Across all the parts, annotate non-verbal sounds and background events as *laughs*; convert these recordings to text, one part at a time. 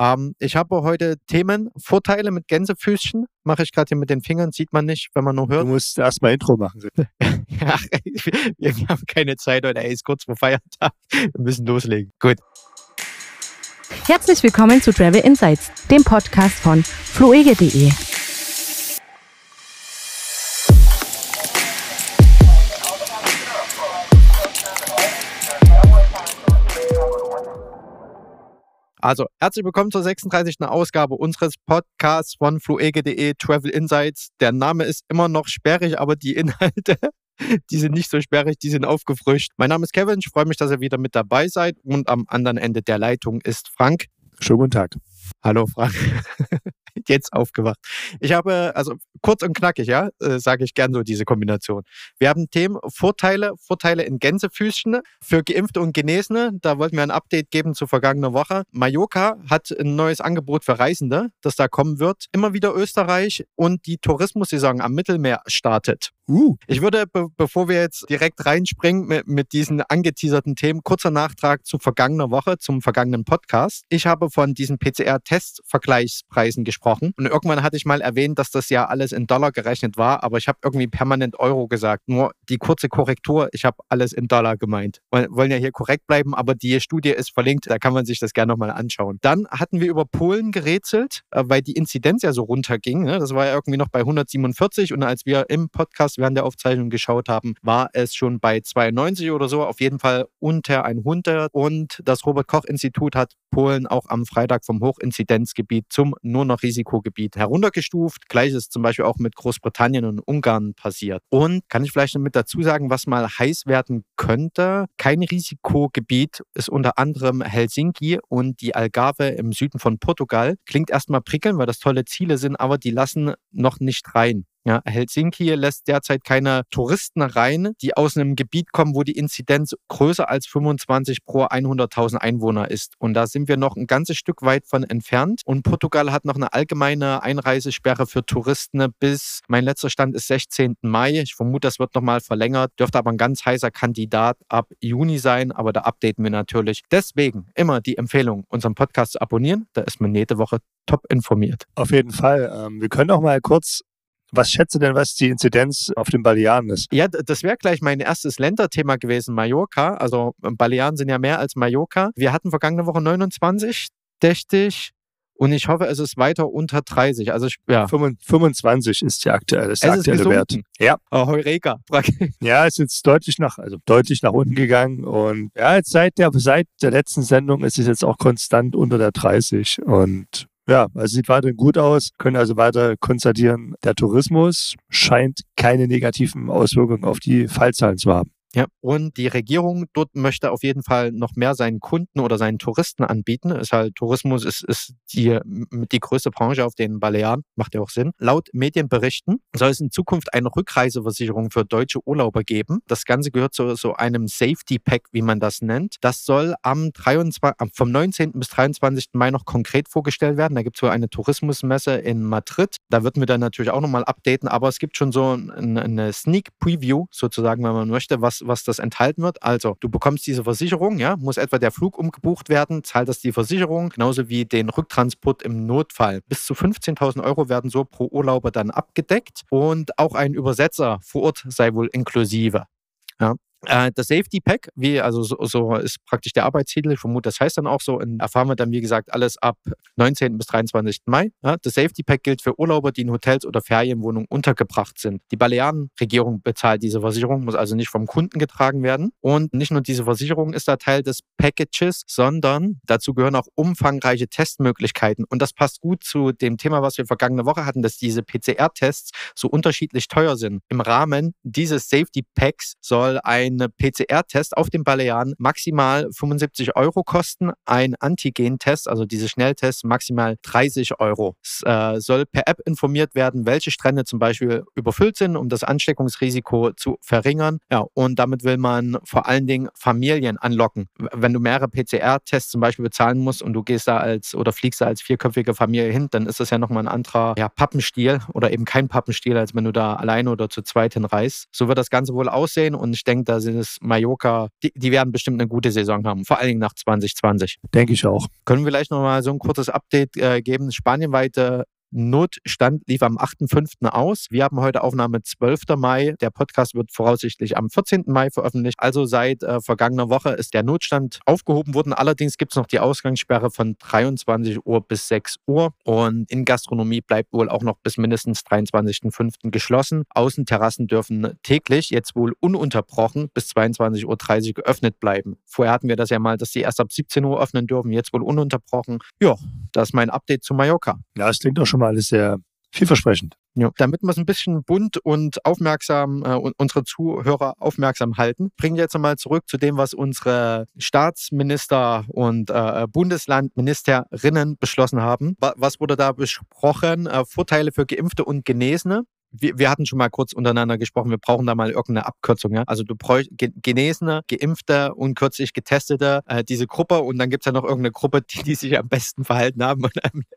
Ähm, ich habe heute Themen, Vorteile mit Gänsefüßchen. Mache ich gerade hier mit den Fingern, sieht man nicht, wenn man nur hört. Du musst erstmal Intro machen. *laughs* ja, wir, wir haben keine Zeit heute, ey, ist kurz vor Feiertag. Wir müssen loslegen. Gut. Herzlich willkommen zu Travel Insights, dem Podcast von fluege.de. Also, herzlich willkommen zur 36. Ausgabe unseres Podcasts von fluege.de Travel Insights. Der Name ist immer noch sperrig, aber die Inhalte, *laughs* die sind nicht so sperrig, die sind aufgefrischt. Mein Name ist Kevin, ich freue mich, dass ihr wieder mit dabei seid und am anderen Ende der Leitung ist Frank. Schönen guten Tag. Hallo Frank. *laughs* Jetzt aufgewacht. Ich habe, also kurz und knackig, ja, äh, sage ich gern so diese Kombination. Wir haben Themen Vorteile, Vorteile in Gänsefüßchen für Geimpfte und Genesene. Da wollten wir ein Update geben zur vergangenen Woche. Mallorca hat ein neues Angebot für Reisende, das da kommen wird. Immer wieder Österreich und die Tourismussaison am Mittelmeer startet. Uh. Ich würde, be bevor wir jetzt direkt reinspringen mit, mit diesen angeteaserten Themen, kurzer Nachtrag zu vergangener Woche, zum vergangenen Podcast. Ich habe von diesen PCR-Test-Vergleichspreisen gesprochen und irgendwann hatte ich mal erwähnt, dass das ja alles in Dollar gerechnet war, aber ich habe irgendwie permanent Euro gesagt. Nur die kurze Korrektur, ich habe alles in Dollar gemeint. Wir wollen ja hier korrekt bleiben, aber die Studie ist verlinkt, da kann man sich das gerne nochmal anschauen. Dann hatten wir über Polen gerätselt, äh, weil die Inzidenz ja so runterging. Ne? Das war ja irgendwie noch bei 147 und als wir im Podcast während der Aufzeichnung geschaut haben, war es schon bei 92 oder so, auf jeden Fall unter 100. Und das Robert-Koch-Institut hat Polen auch am Freitag vom Hochinzidenzgebiet zum nur noch Risikogebiet heruntergestuft. Gleiches zum Beispiel auch mit Großbritannien und Ungarn passiert. Und kann ich vielleicht noch mit dazu sagen, was mal heiß werden könnte? Kein Risikogebiet ist unter anderem Helsinki und die Algarve im Süden von Portugal. Klingt erstmal prickeln, weil das tolle Ziele sind, aber die lassen noch nicht rein. Ja, Helsinki lässt derzeit keine Touristen rein, die aus einem Gebiet kommen, wo die Inzidenz größer als 25 pro 100.000 Einwohner ist. Und da sind wir noch ein ganzes Stück weit von entfernt. Und Portugal hat noch eine allgemeine Einreisesperre für Touristen bis, mein letzter Stand ist 16. Mai. Ich vermute, das wird nochmal verlängert. Dürfte aber ein ganz heißer Kandidat ab Juni sein, aber da updaten wir natürlich. Deswegen immer die Empfehlung, unseren Podcast zu abonnieren. Da ist man jede Woche top informiert. Auf jeden Fall. Ähm, wir können auch mal kurz was schätze denn, was die Inzidenz auf den Balearen ist? Ja, das wäre gleich mein erstes Länderthema gewesen, Mallorca. Also Balearen sind ja mehr als Mallorca. Wir hatten vergangene Woche 29, dächtig. Und ich hoffe, es ist weiter unter 30. Also ich, ja. 25 ist der aktuelle, ist der aktuelle Wert. Ja. Oh, Heureka. *laughs* ja, es ist jetzt deutlich nach, also deutlich nach unten gegangen. Und ja, jetzt seit der, seit der letzten Sendung ist es jetzt auch konstant unter der 30. Und ja, also sieht weiterhin gut aus, können also weiter konstatieren, der Tourismus scheint keine negativen Auswirkungen auf die Fallzahlen zu haben. Ja, und die Regierung dort möchte auf jeden Fall noch mehr seinen Kunden oder seinen Touristen anbieten. Ist halt, Tourismus ist, ist die, die größte Branche auf den Balearen, macht ja auch Sinn. Laut Medienberichten soll es in Zukunft eine Rückreiseversicherung für deutsche Urlauber geben. Das Ganze gehört zu so einem Safety Pack, wie man das nennt. Das soll am 23, vom 19. bis 23. Mai noch konkret vorgestellt werden. Da gibt es so eine Tourismusmesse in Madrid. Da würden wir dann natürlich auch nochmal updaten, aber es gibt schon so eine Sneak Preview sozusagen, wenn man möchte, was was, das enthalten wird. Also, du bekommst diese Versicherung, ja, muss etwa der Flug umgebucht werden, zahlt das die Versicherung, genauso wie den Rücktransport im Notfall. Bis zu 15.000 Euro werden so pro Urlauber dann abgedeckt und auch ein Übersetzer vor Ort sei wohl inklusive. Ja. Äh, das Safety Pack, wie, also so, so, ist praktisch der Arbeitstitel, ich vermute, das heißt dann auch so, und erfahren wir dann, wie gesagt, alles ab 19. bis 23. Mai. Ja, das Safety Pack gilt für Urlauber, die in Hotels oder Ferienwohnungen untergebracht sind. Die Balearenregierung bezahlt diese Versicherung, muss also nicht vom Kunden getragen werden. Und nicht nur diese Versicherung ist da Teil des Packages, sondern dazu gehören auch umfangreiche Testmöglichkeiten. Und das passt gut zu dem Thema, was wir vergangene Woche hatten, dass diese PCR-Tests so unterschiedlich teuer sind. Im Rahmen dieses Safety Packs soll ein ein PCR-Test auf den Balearen maximal 75 Euro kosten, ein Antigen-Test, also diese Schnelltests, maximal 30 Euro. Es äh, soll per App informiert werden, welche Strände zum Beispiel überfüllt sind, um das Ansteckungsrisiko zu verringern. Ja, und damit will man vor allen Dingen Familien anlocken. Wenn du mehrere PCR-Tests zum Beispiel bezahlen musst und du gehst da als oder fliegst da als vierköpfige Familie hin, dann ist das ja nochmal ein anderer ja, Pappenstiel oder eben kein Pappenstiel, als wenn du da alleine oder zu zweit hinreist. So wird das Ganze wohl aussehen und ich denke, da sind es Mallorca, die, die werden bestimmt eine gute Saison haben, vor allen Dingen nach 2020. Denke ich auch. Können wir vielleicht nochmal so ein kurzes Update äh, geben? Spanienweite Notstand lief am 8.5. aus. Wir haben heute Aufnahme 12. Mai. Der Podcast wird voraussichtlich am 14. Mai veröffentlicht. Also seit äh, vergangener Woche ist der Notstand aufgehoben worden. Allerdings gibt es noch die Ausgangssperre von 23 Uhr bis 6 Uhr. Und in Gastronomie bleibt wohl auch noch bis mindestens 23.5. geschlossen. Außenterrassen dürfen täglich, jetzt wohl ununterbrochen, bis 22.30 Uhr geöffnet bleiben. Vorher hatten wir das ja mal, dass sie erst ab 17 Uhr öffnen dürfen, jetzt wohl ununterbrochen. Ja, das ist mein Update zu Mallorca. Ja, das klingt doch schon mal alles sehr vielversprechend. Ja, damit wir es ein bisschen bunt und aufmerksam, äh, unsere Zuhörer aufmerksam halten, bringen wir jetzt nochmal zurück zu dem, was unsere Staatsminister und äh, Bundeslandministerinnen beschlossen haben. Was wurde da besprochen? Äh, Vorteile für Geimpfte und Genesene wir, wir hatten schon mal kurz untereinander gesprochen, wir brauchen da mal irgendeine Abkürzung. Ja? Also du bräuchst Genesene, Geimpfte und kürzlich Getestete, äh, diese Gruppe und dann gibt es ja noch irgendeine Gruppe, *laughs* die, die sich am besten verhalten haben und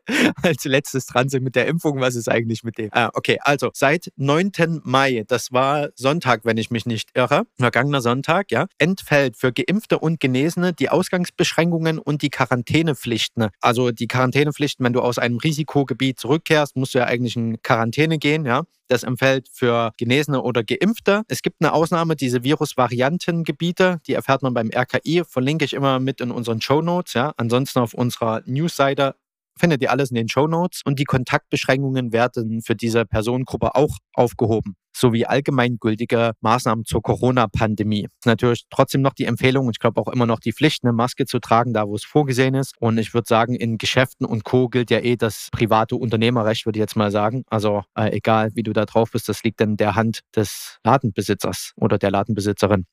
*laughs* als letztes dran sind mit der Impfung. Was ist eigentlich mit dem? Ah, okay, also seit 9. Mai, das war Sonntag, wenn ich mich nicht irre, vergangener Sonntag, ja, entfällt für Geimpfte und Genesene die Ausgangsbeschränkungen und die Quarantänepflichten. Also die Quarantänepflichten, wenn du aus einem Risikogebiet zurückkehrst, musst du ja eigentlich in Quarantäne gehen, ja. Das empfällt für Genesene oder Geimpfte. Es gibt eine Ausnahme, diese Virusvariantengebiete, die erfährt man beim RKI, verlinke ich immer mit in unseren Show Notes. Ja. Ansonsten auf unserer Newsseite findet ihr alles in den Show Notes und die Kontaktbeschränkungen werden für diese Personengruppe auch aufgehoben, sowie allgemeingültige Maßnahmen zur Corona-Pandemie. Natürlich trotzdem noch die Empfehlung und ich glaube auch immer noch die Pflicht, eine Maske zu tragen, da wo es vorgesehen ist. Und ich würde sagen, in Geschäften und Co. gilt ja eh das private Unternehmerrecht, würde ich jetzt mal sagen. Also äh, egal, wie du da drauf bist, das liegt in der Hand des Ladenbesitzers oder der Ladenbesitzerin.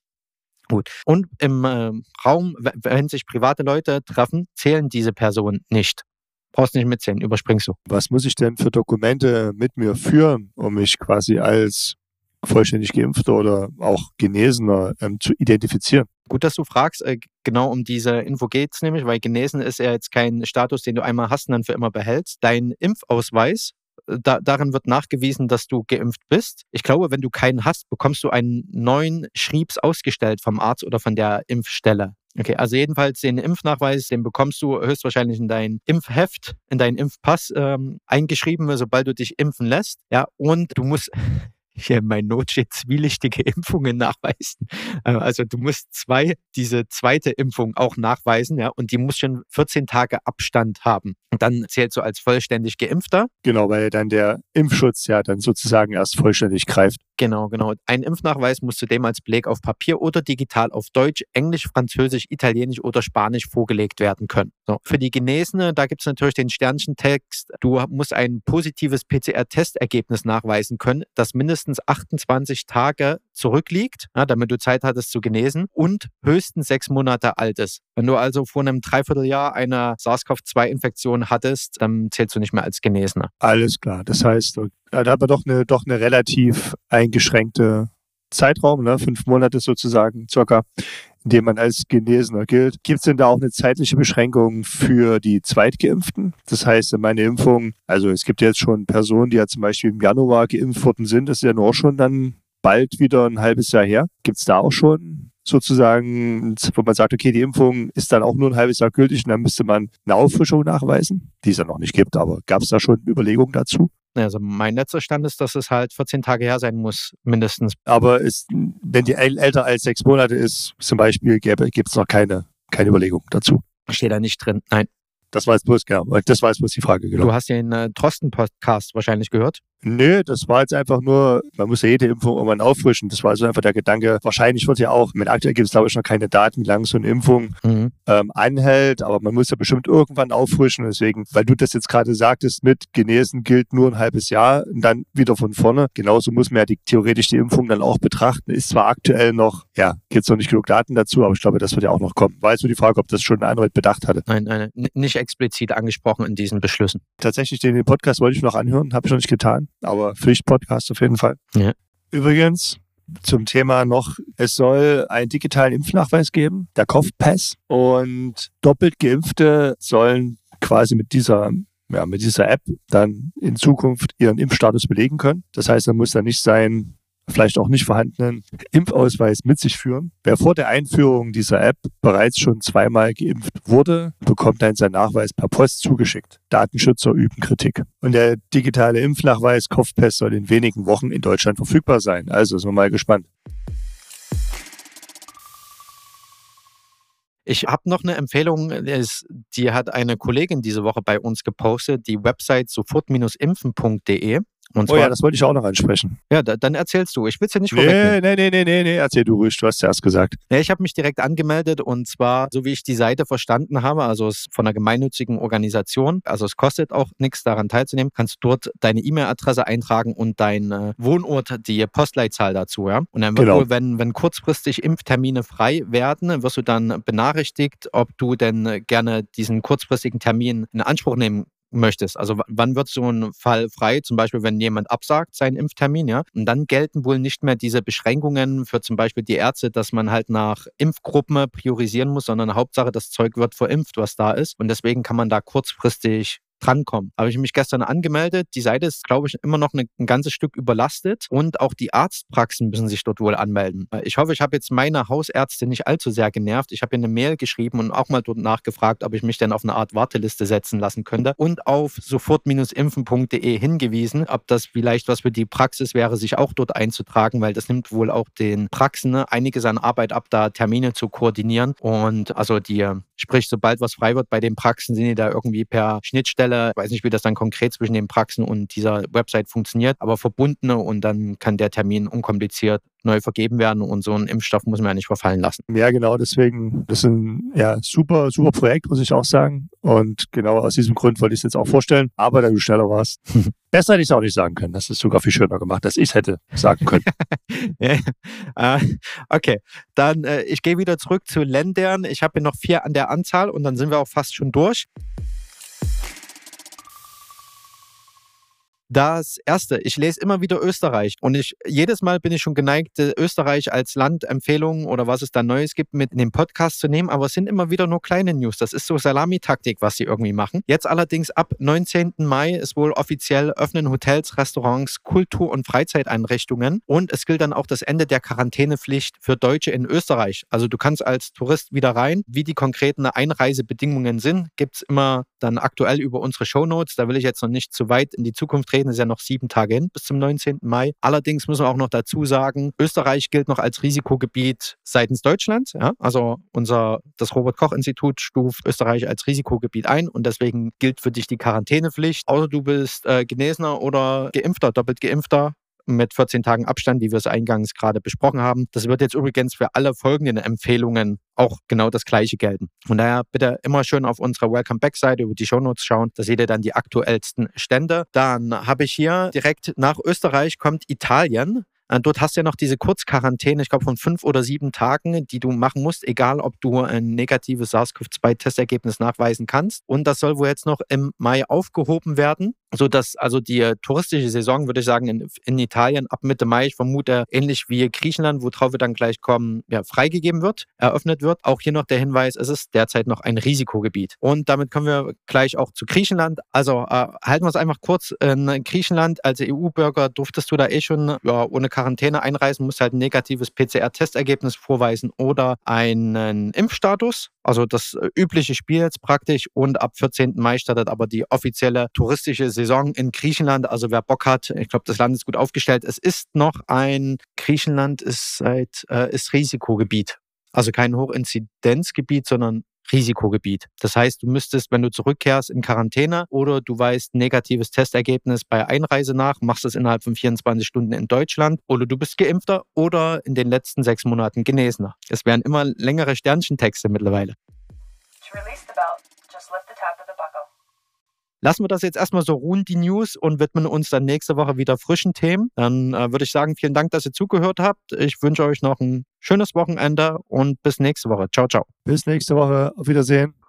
Gut. Und im äh, Raum, wenn sich private Leute treffen, zählen diese Personen nicht. Brauchst nicht mitzählen, überspringst du. Was muss ich denn für Dokumente mit mir führen, um mich quasi als vollständig geimpfter oder auch Genesener ähm, zu identifizieren? Gut, dass du fragst. Äh, genau um diese Info geht es nämlich, weil genesen ist ja jetzt kein Status, den du einmal hast und dann für immer behältst. Dein Impfausweis äh, da, darin wird nachgewiesen, dass du geimpft bist. Ich glaube, wenn du keinen hast, bekommst du einen neuen Schriebs ausgestellt vom Arzt oder von der Impfstelle. Okay, also jedenfalls den Impfnachweis, den bekommst du höchstwahrscheinlich in dein Impfheft, in deinen Impfpass ähm, eingeschrieben, sobald du dich impfen lässt. Ja, und du musst *laughs* *laughs* hier in meinen Not steht zwielichtige *laughs* Impfungen nachweisen. Äh, also du musst zwei, diese zweite Impfung auch nachweisen, ja, und die muss schon 14 Tage Abstand haben. Und dann zählst du als vollständig Geimpfter. Genau, weil dann der Impfschutz ja dann sozusagen erst vollständig greift. Genau, genau. Ein Impfnachweis muss zudem als Beleg auf Papier oder digital auf Deutsch, Englisch, Französisch, Italienisch oder Spanisch vorgelegt werden können. So. Für die Genesene, da gibt es natürlich den Sternchentext. Du musst ein positives PCR-Testergebnis nachweisen können, das mindestens 28 Tage zurückliegt, ja, damit du Zeit hattest zu genesen und höchstens sechs Monate alt ist. Wenn du also vor einem Dreivierteljahr eine SARS-CoV-2-Infektion hattest, dann zählst du nicht mehr als Genesener. Alles klar. Das heißt, da hat man doch eine, doch eine relativ eingeschränkte Zeitraum, ne? fünf Monate sozusagen circa, in dem man als Genesener gilt. Gibt es denn da auch eine zeitliche Beschränkung für die Zweitgeimpften? Das heißt, meine Impfung, also es gibt jetzt schon Personen, die ja zum Beispiel im Januar geimpft worden sind, das ist ja nur schon dann bald wieder ein halbes Jahr her. Gibt es da auch schon sozusagen, wo man sagt, okay, die Impfung ist dann auch nur ein halbes Jahr gültig und dann müsste man eine Auffrischung nachweisen, die es ja noch nicht gibt, aber gab es da schon Überlegungen dazu? Also mein letzter Stand ist, dass es halt 14 Tage her sein muss, mindestens. Aber ist, wenn die älter als sechs Monate ist, zum Beispiel, gibt es noch keine, keine Überlegung dazu. Steht da nicht drin, nein. Das war jetzt bloß, genau, das war jetzt bloß die Frage, genau. Du hast den äh, Drosten-Podcast wahrscheinlich gehört. Nö, das war jetzt einfach nur, man muss ja jede Impfung irgendwann auffrischen. Das war also einfach der Gedanke. Wahrscheinlich wird ja auch, mit aktuell gibt es glaube ich noch keine Daten, wie lange so eine Impfung mhm. ähm, anhält, aber man muss ja bestimmt irgendwann auffrischen. Deswegen, weil du das jetzt gerade sagtest, mit Genesen gilt nur ein halbes Jahr und dann wieder von vorne. Genauso muss man ja die, theoretisch die Impfung dann auch betrachten. Ist zwar aktuell noch, ja, gibt es noch nicht genug Daten dazu, aber ich glaube, das wird ja auch noch kommen. War jetzt nur die Frage, ob das schon ein Anwalt bedacht hatte. Nein, nein, nicht explizit angesprochen in diesen Beschlüssen. Tatsächlich, den Podcast wollte ich noch anhören, habe ich noch nicht getan aber Pflichtpodcast auf jeden Fall. Ja. Übrigens, zum Thema noch, es soll einen digitalen Impfnachweis geben, der Kopfpass. Und doppelt Geimpfte sollen quasi mit dieser, ja, mit dieser App dann in Zukunft ihren Impfstatus belegen können. Das heißt, er muss dann nicht sein vielleicht auch nicht vorhandenen Impfausweis mit sich führen. Wer vor der Einführung dieser App bereits schon zweimal geimpft wurde, bekommt dann seinen Nachweis per Post zugeschickt. Datenschützer üben Kritik. Und der digitale Impfnachweis Kopfpest soll in wenigen Wochen in Deutschland verfügbar sein. Also sind wir mal gespannt. Ich habe noch eine Empfehlung, die hat eine Kollegin diese Woche bei uns gepostet, die Website sofort-impfen.de. Und zwar, oh ja, das wollte ich auch noch ansprechen. Ja, da, dann erzählst du. Ich will es ja nicht vorwegnehmen. Nee, nee, nee, nee, nee, erzähl du ruhig, du hast zuerst gesagt. Ja, ich habe mich direkt angemeldet und zwar, so wie ich die Seite verstanden habe, also es ist von einer gemeinnützigen Organisation, also es kostet auch nichts daran teilzunehmen, kannst du dort deine E-Mail-Adresse eintragen und dein äh, Wohnort, die Postleitzahl dazu, ja. Und dann wird genau. wohl, wenn, wenn kurzfristig Impftermine frei werden, wirst du dann benachrichtigt, ob du denn gerne diesen kurzfristigen Termin in Anspruch nehmen möchtest. Also wann wird so ein Fall frei? Zum Beispiel, wenn jemand absagt seinen Impftermin, ja. Und dann gelten wohl nicht mehr diese Beschränkungen für zum Beispiel die Ärzte, dass man halt nach Impfgruppen priorisieren muss, sondern Hauptsache, das Zeug wird verimpft, was da ist. Und deswegen kann man da kurzfristig drankommen. Habe ich mich gestern angemeldet. Die Seite ist, glaube ich, immer noch ein, ein ganzes Stück überlastet und auch die Arztpraxen müssen sich dort wohl anmelden. Ich hoffe, ich habe jetzt meine Hausärzte nicht allzu sehr genervt. Ich habe ihr eine Mail geschrieben und auch mal dort nachgefragt, ob ich mich denn auf eine Art Warteliste setzen lassen könnte und auf sofort-impfen.de hingewiesen, ob das vielleicht was für die Praxis wäre, sich auch dort einzutragen, weil das nimmt wohl auch den Praxen ne, einiges an Arbeit ab, da Termine zu koordinieren. Und also die, sprich, sobald was frei wird bei den Praxen, sind die da irgendwie per Schnittstelle Hersteller. Ich weiß nicht, wie das dann konkret zwischen den Praxen und dieser Website funktioniert, aber verbundene und dann kann der Termin unkompliziert neu vergeben werden und so einen Impfstoff muss man ja nicht verfallen lassen. Ja, genau, deswegen, das ist ein ja, super, super Projekt, muss ich auch sagen. Und genau aus diesem Grund wollte ich es jetzt auch vorstellen. Aber da du schneller warst, *laughs* besser hätte ich es auch nicht sagen können. Das ist sogar viel schöner gemacht, dass ich es hätte sagen können. *laughs* ja, äh, okay, dann äh, ich gehe wieder zurück zu Ländern. Ich habe hier noch vier an der Anzahl und dann sind wir auch fast schon durch. Das erste, ich lese immer wieder Österreich und ich jedes Mal bin ich schon geneigt, äh, Österreich als Land Empfehlungen oder was es da Neues gibt mit in den Podcast zu nehmen, aber es sind immer wieder nur kleine News. Das ist so Salamitaktik, was sie irgendwie machen. Jetzt allerdings ab 19. Mai ist wohl offiziell öffnen Hotels, Restaurants, Kultur- und Freizeiteinrichtungen und es gilt dann auch das Ende der Quarantänepflicht für Deutsche in Österreich. Also du kannst als Tourist wieder rein. Wie die konkreten Einreisebedingungen sind, gibt es immer dann aktuell über unsere Shownotes. Da will ich jetzt noch nicht zu weit in die Zukunft reden reden, ist ja noch sieben Tage hin bis zum 19. Mai. Allerdings müssen wir auch noch dazu sagen, Österreich gilt noch als Risikogebiet seitens Deutschlands. Ja? Also unser, das Robert-Koch-Institut stuft Österreich als Risikogebiet ein und deswegen gilt für dich die Quarantänepflicht. Außer du bist äh, Genesener oder Geimpfter, doppelt Geimpfter, mit 14 Tagen Abstand, wie wir es eingangs gerade besprochen haben. Das wird jetzt übrigens für alle folgenden Empfehlungen auch genau das Gleiche gelten. Von daher bitte immer schön auf unserer Welcome Back-Seite über die Shownotes schauen. Da seht ihr dann die aktuellsten Stände. Dann habe ich hier direkt nach Österreich kommt Italien. Äh, dort hast du ja noch diese Kurzquarantäne, ich glaube von fünf oder sieben Tagen, die du machen musst, egal ob du ein negatives SARS-CoV-2-Testergebnis nachweisen kannst. Und das soll wohl jetzt noch im Mai aufgehoben werden so dass also die touristische Saison, würde ich sagen, in, in, Italien ab Mitte Mai, ich vermute, ähnlich wie Griechenland, worauf wir dann gleich kommen, ja, freigegeben wird, eröffnet wird. Auch hier noch der Hinweis, es ist derzeit noch ein Risikogebiet. Und damit kommen wir gleich auch zu Griechenland. Also äh, halten wir es einfach kurz. In Griechenland als EU-Bürger durftest du da eh schon ja, ohne Quarantäne einreisen, musst halt ein negatives PCR-Testergebnis vorweisen oder einen Impfstatus. Also das übliche Spiel jetzt praktisch. Und ab 14. Mai startet aber die offizielle touristische Saison Saison in Griechenland. Also wer Bock hat, ich glaube, das Land ist gut aufgestellt. Es ist noch ein, Griechenland ist seit, äh, ist Risikogebiet. Also kein Hochinzidenzgebiet, sondern Risikogebiet. Das heißt, du müsstest, wenn du zurückkehrst, in Quarantäne oder du weißt negatives Testergebnis bei Einreise nach, machst es innerhalb von 24 Stunden in Deutschland oder du bist geimpfter oder in den letzten sechs Monaten Genesener. Es werden immer längere Sternchentexte mittlerweile. To release the belt, just lift the buckle. Lassen wir das jetzt erstmal so ruhen, die News, und widmen uns dann nächste Woche wieder frischen Themen. Dann äh, würde ich sagen, vielen Dank, dass ihr zugehört habt. Ich wünsche euch noch ein schönes Wochenende und bis nächste Woche. Ciao, ciao. Bis nächste Woche. Auf Wiedersehen.